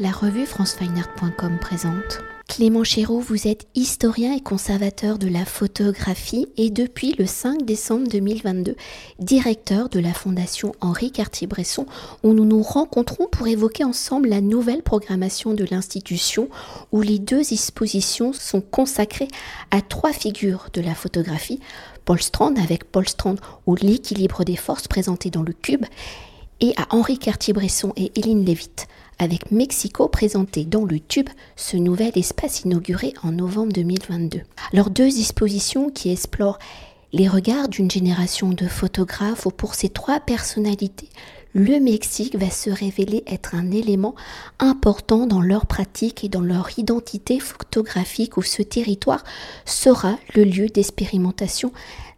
La revue francefineart.com présente. Clément Chéreau, vous êtes historien et conservateur de la photographie et depuis le 5 décembre 2022, directeur de la Fondation Henri Cartier-Bresson, où nous nous rencontrons pour évoquer ensemble la nouvelle programmation de l'institution, où les deux expositions sont consacrées à trois figures de la photographie. Paul Strand avec Paul Strand ou l'équilibre des forces présenté dans le cube, et à Henri Cartier-Bresson et Hélène Lévite avec Mexico présenté dans le tube ce nouvel espace inauguré en novembre 2022. Alors deux expositions qui explorent les regards d'une génération de photographes où pour ces trois personnalités, le Mexique va se révéler être un élément important dans leur pratique et dans leur identité photographique où ce territoire sera le lieu d'expérimentation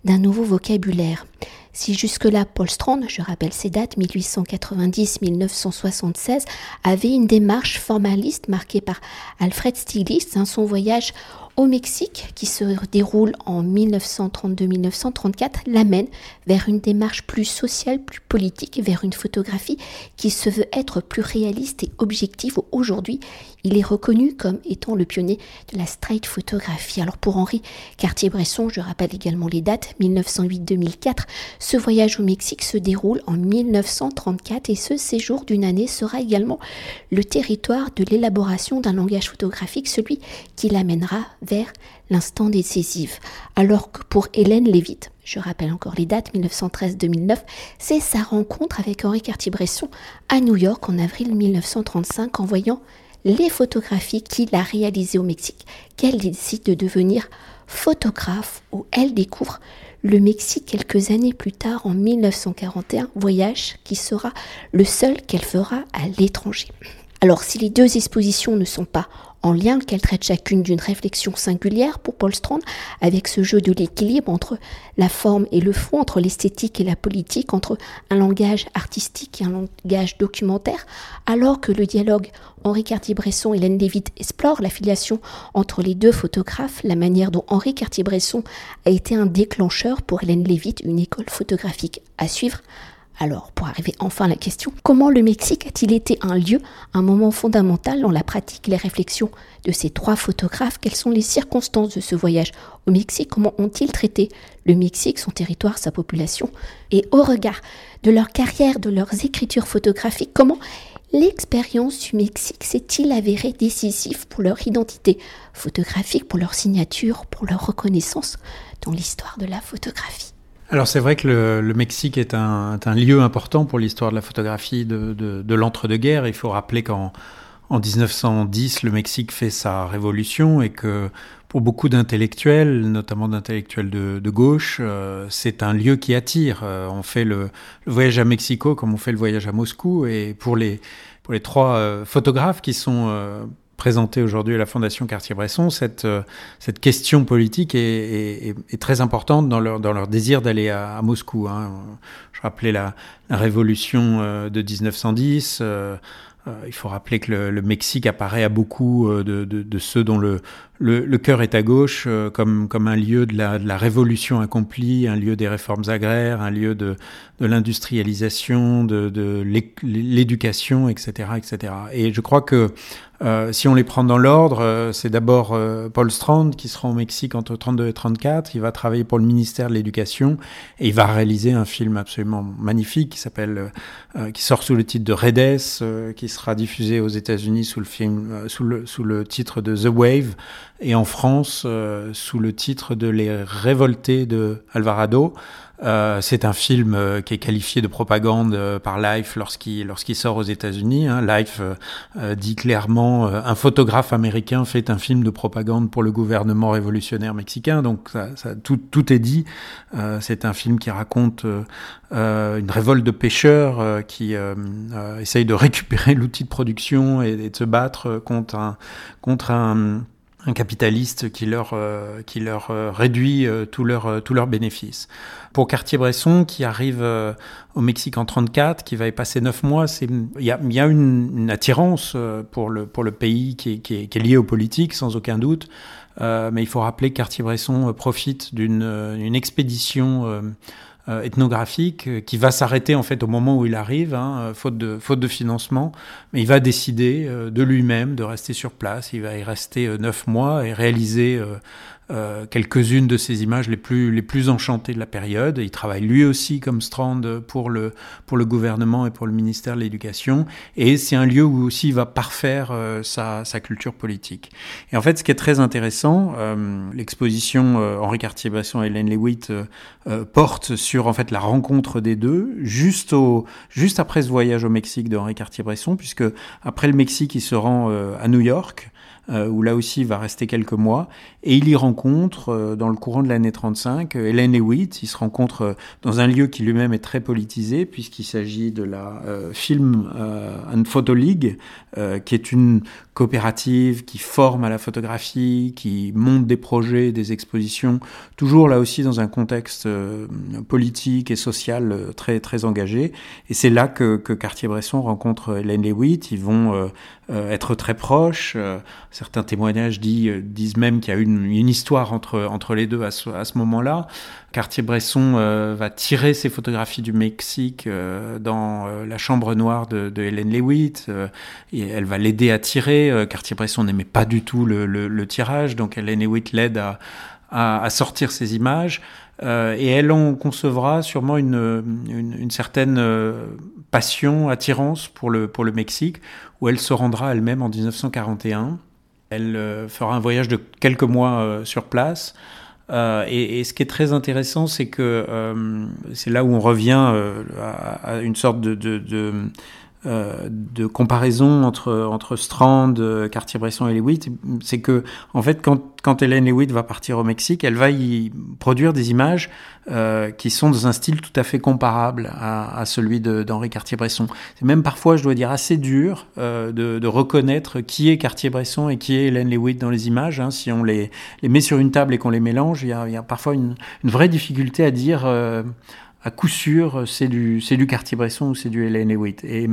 d'un nouveau vocabulaire. Si jusque-là, Paul Strand, je rappelle ses dates 1890-1976, avait une démarche formaliste marquée par Alfred Stieglitz, hein, son voyage au Mexique, qui se déroule en 1932-1934, l'amène vers une démarche plus sociale, plus politique, vers une photographie qui se veut être plus réaliste et objective. Aujourd'hui, il est reconnu comme étant le pionnier de la street photographie. Alors pour Henri Cartier-Bresson, je rappelle également les dates, 1908-2004, ce voyage au Mexique se déroule en 1934 et ce séjour d'une année sera également le territoire de l'élaboration d'un langage photographique, celui qui l'amènera vers l'instant décisif. Alors que pour Hélène Lévite, je rappelle encore les dates 1913-2009, c'est sa rencontre avec Henri Cartier-Bresson à New York en avril 1935 en voyant les photographies qu'il a réalisées au Mexique qu'elle décide de devenir photographe où elle découvre le Mexique quelques années plus tard en 1941, voyage qui sera le seul qu'elle fera à l'étranger. Alors si les deux expositions ne sont pas en lien qu'elles traitent chacune d'une réflexion singulière pour Paul Strand, avec ce jeu de l'équilibre entre la forme et le fond, entre l'esthétique et la politique, entre un langage artistique et un langage documentaire, alors que le dialogue Henri Cartier-Bresson et Hélène Lévite explore l'affiliation entre les deux photographes, la manière dont Henri Cartier-Bresson a été un déclencheur pour Hélène Lévite, une école photographique à suivre, alors, pour arriver enfin à la question, comment le Mexique a-t-il été un lieu, un moment fondamental dans la pratique les réflexions de ces trois photographes? Quelles sont les circonstances de ce voyage au Mexique? Comment ont-ils traité le Mexique, son territoire, sa population? Et au regard de leur carrière, de leurs écritures photographiques, comment l'expérience du Mexique s'est-il avérée décisive pour leur identité photographique, pour leur signature, pour leur reconnaissance dans l'histoire de la photographie? Alors c'est vrai que le, Mexique est un, lieu important pour l'histoire de la photographie de, l'entre-deux-guerres. Il faut rappeler qu'en en 1910, le Mexique fait sa révolution et que pour beaucoup d'intellectuels, notamment d'intellectuels de, gauche, euh, c'est un lieu qui attire. Euh, on fait le, voyage à Mexico comme on fait le voyage à Moscou. Et pour les, pour les trois euh, photographes qui sont présentée aujourd'hui à la Fondation Cartier-Bresson, cette, euh, cette question politique est, très importante dans leur, dans leur désir d'aller à, Moscou. Hein. Je rappelais la, révolution euh, de 1910. Euh, il faut rappeler que le, Mexique apparaît à beaucoup de, de, ceux dont le, le, cœur est à gauche comme, comme un lieu de la, de la, révolution accomplie, un lieu des réformes agraires, un lieu de, de l'industrialisation, de, de l'éducation, etc., etc. Et je crois que euh, si on les prend dans l'ordre, euh, c'est d'abord euh, Paul Strand qui sera au Mexique entre 32 et 34. Il va travailler pour le ministère de l'Éducation et il va réaliser un film absolument magnifique qui s'appelle, qui sort sous le titre de Redes, qui sera diffusé aux États-Unis sous le film, sous le sous le titre de The Wave et en France sous le titre de Les Révoltés de Alvarado. Euh, c'est un film euh, qui est qualifié de propagande euh, par Life lorsqu'il lorsqu'il sort aux États-Unis. Hein. Life dit clairement un photographe américain fait un film de propagande pour le gouvernement révolutionnaire mexicain. Donc ça, ça, tout, tout est dit. c'est un film qui raconte une révolte de pêcheurs qui essaye de récupérer l'outil de production et, et, de se battre contre un contre un un capitaliste qui leur, euh, qui leur euh, réduit euh, tous leurs tous leurs bénéfices. Pour Cartier-Bresson, qui arrive au Mexique en 34, qui va y passer neuf mois, il y a, y a une, une, attirance pour le, pour le pays qui est, qui, est, qui est liée aux politiques, sans aucun doute. mais il faut rappeler que Cartier-Bresson profite d'une une expédition ethnographique qui va s'arrêter en fait au moment où il arrive, hein, faute, de, faute de financement, mais il va décider de lui-même de rester sur place. Il va y rester neuf mois et réaliser euh, quelques-unes de ses images les plus, les plus enchantées de la période. Il travaille lui aussi comme Strand pour le, pour le gouvernement et pour le ministère de l'Éducation. Et c'est un lieu où aussi il va parfaire euh, sa, sa, culture politique. Et en fait, ce qui est très intéressant, euh, l'exposition Henri Cartier-Bresson et Hélène Lewitt porte sur en fait la rencontre des deux juste, au, juste après ce voyage au Mexique de Henri Cartier-Bresson, puisque après le Mexique, il se rend à New York. Euh, où là aussi il va rester quelques mois. Et il y rencontre, euh, dans le courant de l'année 35, euh, Hélène Lewitt. Il se rencontre dans un lieu qui lui-même est très politisé, puisqu'il s'agit de la Film and Photo League, qui est une coopérative qui forme à la photographie, qui monte des projets, des expositions, toujours là aussi dans un contexte politique et social très, très engagé. Et c'est là que, que Cartier-Bresson rencontre Hélène Lewitt. Ils vont être très proches certains témoignages euh, disent même qu'il y a une, une histoire entre, les deux à ce, moment-là. Cartier-Bresson euh, va tirer ses photographies du Mexique euh, dans la chambre noire de, de Hélène Lewitt et elle va l'aider à tirer. Cartier-Bresson n'aimait pas du tout le, tirage, donc Hélène Lewitt l'aide à, sortir ses images. et elle en concevra sûrement une, certaine passion, attirance pour le Mexique, où elle se rendra elle-même en 1941. Elle euh, fera un voyage de quelques mois euh, sur place. Euh, et, ce qui est très intéressant, c'est que c'est là où on revient à, une sorte de euh, de comparaison entre, entre Strand, Cartier-Bresson et Lewitt, c'est que, en fait, quand, quand Hélène Lewitt va partir au Mexique, elle va y produire des images euh, qui sont dans un style tout à fait comparable à, à celui d'Henri Cartier-Bresson. C'est même parfois, je dois dire, assez dur euh, de, de, reconnaître qui est Cartier-Bresson et qui est Hélène Lewitt dans les images. Hein. Si on les, les met sur une table et qu'on les mélange, il y a, y a parfois une, une, vraie difficulté à dire euh, à coup sûr, c'est du, c'est du Cartier-Bresson ou c'est du Hélène Hewitt. Et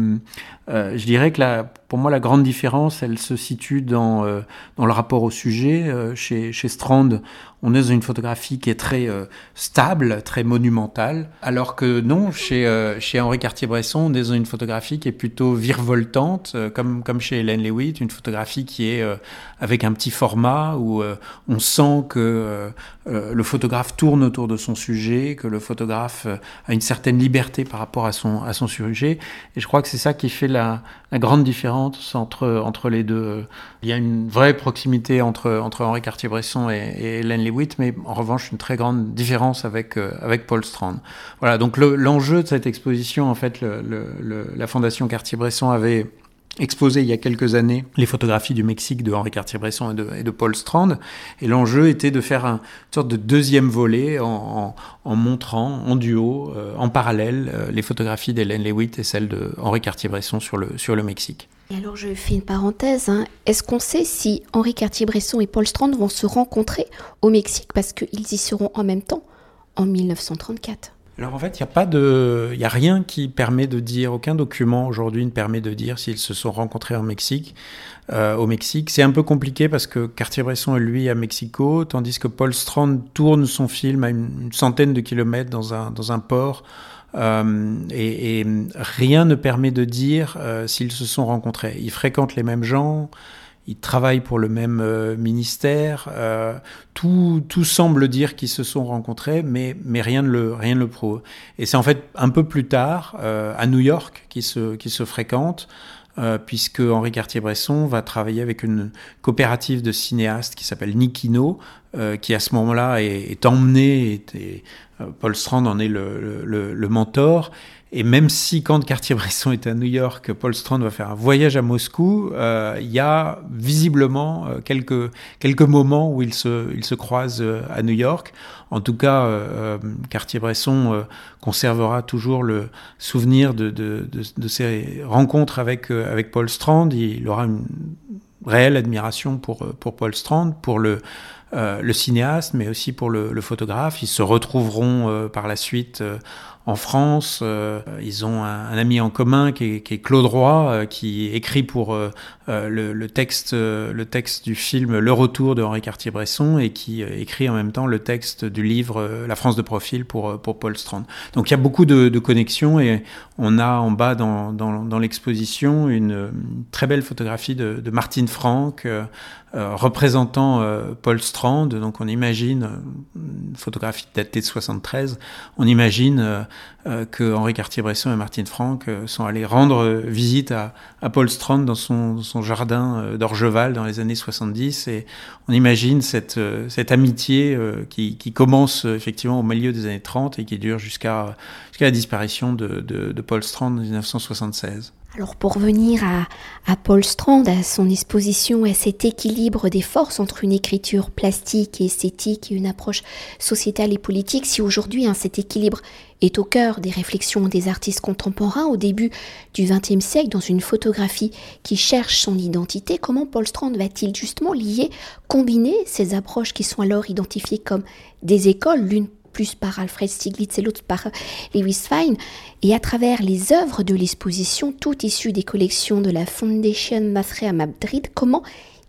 euh, je dirais que la, pour moi, la grande différence, elle se situe dans, euh, dans le rapport au sujet. Euh, chez, chez Strand, on est dans une photographie qui est très euh, stable, très monumentale, alors que non, chez, euh, chez Henri Cartier-Bresson, on est dans une photographie qui est plutôt virevoltante, euh, comme, comme chez Hélène Lewitt, une photographie qui est avec un petit format où on sent que le photographe tourne autour de son sujet, que le photographe a une certaine liberté par rapport à son, à son sujet. Et je crois que c'est ça qui fait la, grande différence entre, entre les deux. Il y a une vraie proximité entre, entre Henri Cartier-Bresson et, et Hélène Lewitt, mais en revanche une très grande différence avec, euh, avec Paul Strand. Voilà, donc l'enjeu de cette exposition, en fait, la Fondation Cartier-Bresson avait exposé il y a quelques années les photographies du Mexique de Henri Cartier-Bresson et de, et de, Paul Strand. Et l'enjeu était de faire un, une sorte de deuxième volet en, en, en montrant en duo, euh, en parallèle, euh, les photographies d'Hélène Lewitt et celles de Henri Cartier-Bresson sur le, sur le Mexique. Et alors je fais une parenthèse. Hein. Est-ce qu'on sait si Henri Cartier-Bresson et Paul Strand vont se rencontrer au Mexique? Parce qu'ils y seront en même temps en 1934 alors en fait, il n'y a pas de, il a rien qui permet de dire, aucun document aujourd'hui ne permet de dire s'ils se sont rencontrés en Mexique. Euh, au Mexique, c'est un peu compliqué parce que Cartier-Bresson est lui à Mexico, tandis que Paul Strand tourne son film à une, centaine de kilomètres dans un dans un port euh, et, et, rien ne permet de dire euh, s'ils se sont rencontrés. Ils fréquentent les mêmes gens, ils travaillent pour le même euh, ministère. Euh, tout, tout semble dire qu'ils se sont rencontrés, mais, mais rien ne le, rien ne le prouve. Et c'est en fait un peu plus tard, euh, à New York, qu'ils se, se fréquentent. Puisque Henri Cartier-Bresson va travailler avec une coopérative de cinéastes qui s'appelle Nikino, euh, qui à ce moment-là est, est emmené, et euh, Paul Strand en est le, mentor, et même si quand Cartier-Bresson est à New York, Paul Strand va faire un voyage à Moscou, euh, il y a visiblement quelques, quelques moments où ils se, ils se croisent à New York. En tout cas, Cartier-Bresson conservera toujours le souvenir de, de, de, de ces rencontres avec, avec Paul Strand. Il aura une réelle admiration pour, pour Paul Strand, pour le, le cinéaste, mais aussi pour le, le, photographe. Ils se retrouveront euh, par la suite euh, en France. ils ont un, ami en commun qui est, Claude Roy, qui écrit pour le, texte, le texte du film Le Retour de Henri Cartier-Bresson et qui écrit en même temps le texte du livre La France de profil pour, pour Paul Strand. Donc il y a beaucoup de, connexions et on a en bas dans, dans, l'exposition une, très belle photographie de, Martine Franck euh, représentant euh, Paul Strand. Donc on imagine, euh, une photographie datée de 73, on imagine que Henri Cartier-Bresson et Martine Franck sont allés rendre visite à, Paul Strand dans son, jardin d'Orgeval dans les années 70. Et on imagine cette, cette amitié qui, commence effectivement au milieu des années 30 et qui dure jusqu'à la disparition de, de Paul Strand en 1976. Alors pour revenir à, Paul Strand, à son exposition, à cet équilibre des forces entre une écriture plastique et esthétique et une approche sociétale et politique, si aujourd'hui hein, cet équilibre est au cœur des réflexions des artistes contemporains au début du XXe siècle dans une photographie qui cherche son identité, comment Paul Strand va-t-il justement lier, combiner ces approches qui sont alors identifiées comme des écoles, l'une plus par Alfred Stieglitz et l'autre par Lewis Fine, et à travers les œuvres de l'exposition, toutes issues des collections de la Foundation Masre à Madrid, comment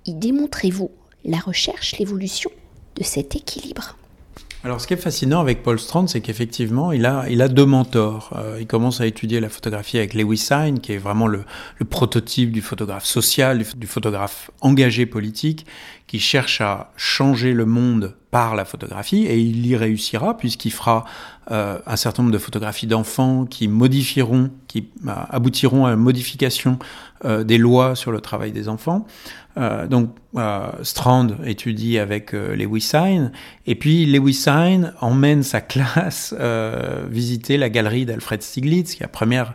y démontrez-vous la recherche, l'évolution de cet équilibre? Alors, ce qui est fascinant avec Paul Strand, c'est qu'effectivement, il a, il a deux mentors. Euh, il commence à étudier la photographie avec Lewis Hine, qui est vraiment le prototype du photographe social, du, photographe engagé politique, qui cherche à changer le monde par la photographie, et il y réussira, puisqu'il fera euh, un certain nombre de photographies d'enfants qui modifieront, qui euh, aboutiront à une modification euh, des lois sur le travail des enfants. Euh, donc Strand étudie avec Lewis Hine et puis Lewis Hine emmène sa classe visiter la galerie d'Alfred Stieglitz, qui est la première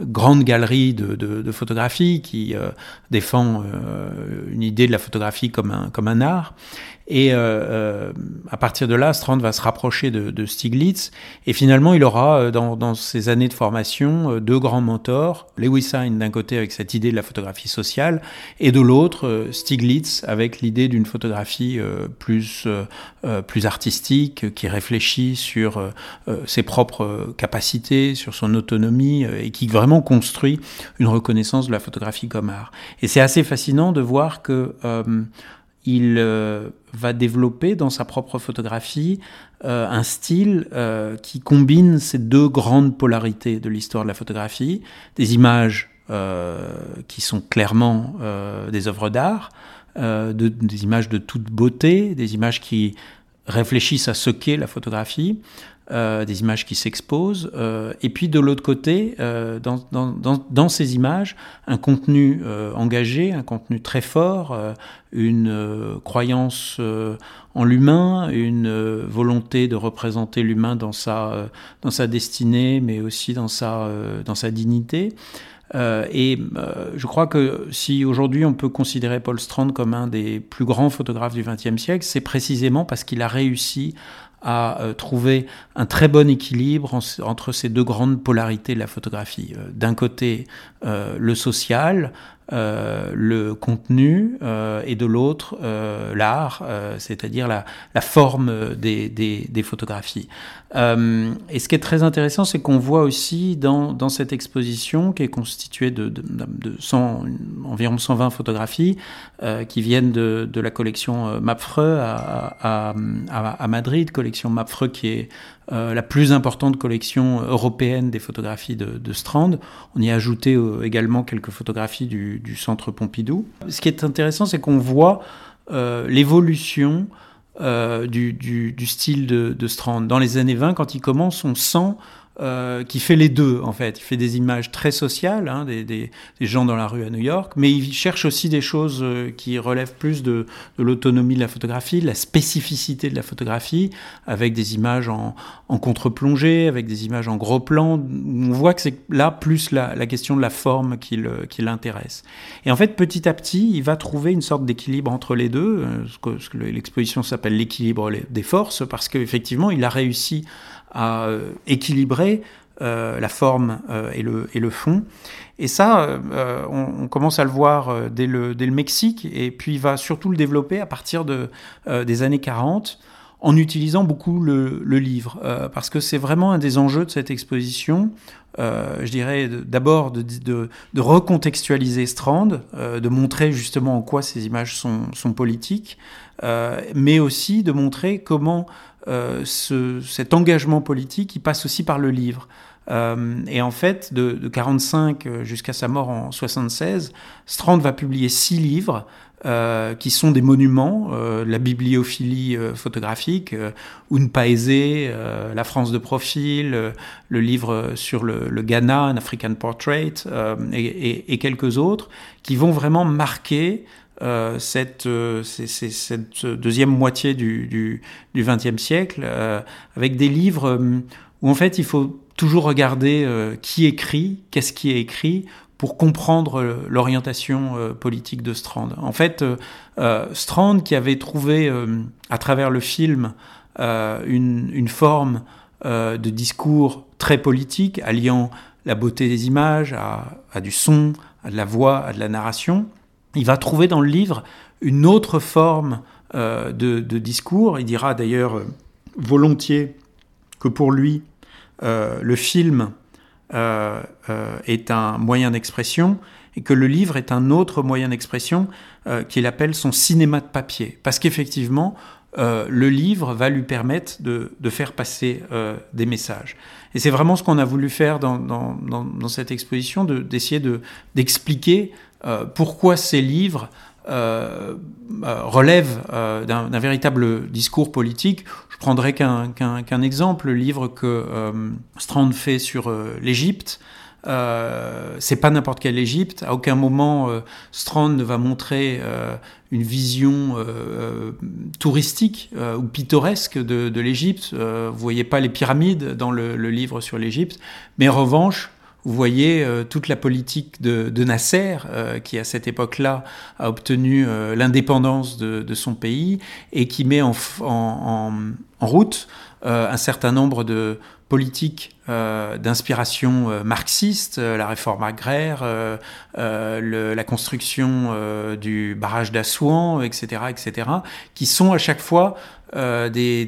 grande galerie de, de, de photographie qui défend une idée de la photographie comme un, comme un art. Et euh, euh, à partir de là, Strand va se rapprocher de, de Stiglitz. Et finalement, il aura, euh, dans, dans ses années de formation, euh, deux grands mentors. Lewis Hine, d'un côté, avec cette idée de la photographie sociale, et de l'autre, Stiglitz, avec l'idée d'une photographie plus, plus artistique, qui réfléchit sur ses propres capacités, sur son autonomie, et qui vraiment construit une reconnaissance de la photographie comme art. Et c'est assez fascinant de voir que il euh, va développer dans sa propre photographie euh, un style euh, qui combine ces deux grandes polarités de l'histoire de la photographie, des images qui sont clairement des œuvres d'art, des images de toute beauté, des images qui réfléchissent à ce qu'est la photographie, euh, des images qui s'exposent, euh, et puis de l'autre côté, euh, dans, ces images, un contenu engagé, un contenu très fort, une croyance en l'humain, une volonté de représenter l'humain dans sa, dans sa destinée, mais aussi dans sa, dans sa dignité. et je crois que si aujourd'hui on peut considérer Paul Strand comme un des plus grands photographes du XXe siècle, c'est précisément parce qu'il a réussi à euh, trouver un très bon équilibre entre ces deux grandes polarités de la photographie. Euh, d'un côté, euh, le social, euh, le contenu euh, et de l'autre euh, l'art, c'est-à-dire la, forme des, photographies. et ce qui est très intéressant, c'est qu'on voit aussi dans, cette exposition qui est constituée de, de, de 100, environ 120 photographies qui viennent de, la collection Mapfreux à, Madrid, collection Mapfreux qui est la plus importante collection européenne des photographies de, Strand. On y a ajouté également quelques photographies du, du, centre Pompidou. Ce qui est intéressant, c'est qu'on voit euh, l'évolution du, du, style de, Strand. Dans les années 20, quand il commence, on sent euh, qui fait les deux en fait. Il fait des images très sociales, hein, des, gens dans la rue à New York, mais il cherche aussi des choses euh, qui relèvent plus de, l'autonomie de la photographie, de la spécificité de la photographie, avec des images en, en contre-plongée, avec des images en gros plan. On voit que c'est là plus la, la, question de la forme qui, l'intéresse. Et en fait, petit à petit, il va trouver une sorte d'équilibre entre les deux, euh, ce que, l'exposition s'appelle l'équilibre des forces, parce qu'effectivement, il a réussi à euh, équilibrer euh, la forme euh, et, le, fond. Et ça, on, commence à le voir dès le, Mexique, et puis va surtout le développer à partir de, des années 40, en utilisant beaucoup le, livre, parce que c'est vraiment un des enjeux de cette exposition. Je dirais d'abord de, recontextualiser Strand, de montrer justement en quoi ces images sont politiques, mais aussi de montrer comment ce, cet engagement politique il passe aussi par le livre. et en fait, de, de 45 jusqu'à sa mort en 76, Strand va publier six livres euh, qui sont des monuments, euh, la bibliophilie euh, photographique, euh, Un Paese, La France de profil, le livre sur le, le, Ghana, un African Portrait, et, et, et, quelques autres, qui vont vraiment marquer cette, cette, deuxième moitié du XXe siècle, avec des livres où en fait il faut toujours regarder qui écrit, qu'est-ce qui est écrit, pour comprendre euh, l'orientation euh, politique de Strand. En fait, euh, Strand, qui avait trouvé à travers le film une, une, forme de discours très politique, alliant la beauté des images à, à, du son, à de la voix, à de la narration, il va trouver dans le livre une autre forme de, de, discours. Il dira d'ailleurs volontiers que pour lui, le film euh, euh, est un moyen d'expression et que le livre est un autre moyen d'expression euh, qu'il appelle son cinéma de papier. Parce qu'effectivement, le livre va lui permettre de, faire passer des messages. Et c'est vraiment ce qu'on a voulu faire dans, dans cette exposition, d'essayer de, d'expliquer pourquoi ces livres euh, euh, relève euh, d'un véritable discours politique? Je prendrai qu'un exemple, le livre que Strand fait sur l'Égypte. Euh, c'est pas n'importe quelle Égypte. À aucun moment, Strand ne va montrer une vision touristique ou pittoresque de, de l'Égypte. vous voyez pas les pyramides dans le, le livre sur l'Égypte, mais en revanche, vous voyez euh, toute la politique de, Nasser, euh, qui à cette époque-là a obtenu euh, l'indépendance de, son pays et qui met en, en, en route un certain nombre de politiques d'inspiration marxiste, la réforme agraire, la construction du barrage d'Assouan, etc., etc., qui sont à chaque fois euh, des,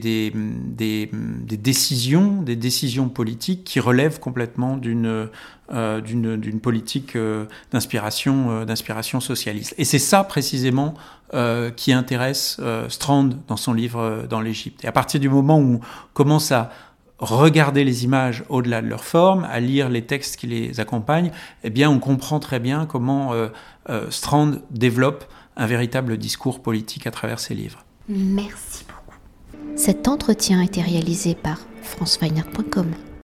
décisions, des décisions politiques qui relèvent complètement d'une euh, d'une politique euh, d'inspiration d'inspiration socialiste. Et c'est ça précisément qui intéresse Strand dans son livre dans l'Égypte. Et à partir du moment où on commence à regarder les images au-delà de leur forme, à lire les textes qui les accompagnent, eh bien, on comprend très bien comment Strand développe un véritable discours politique à travers ses livres. Merci beaucoup. Cet entretien a été réalisé par franceweiner.com.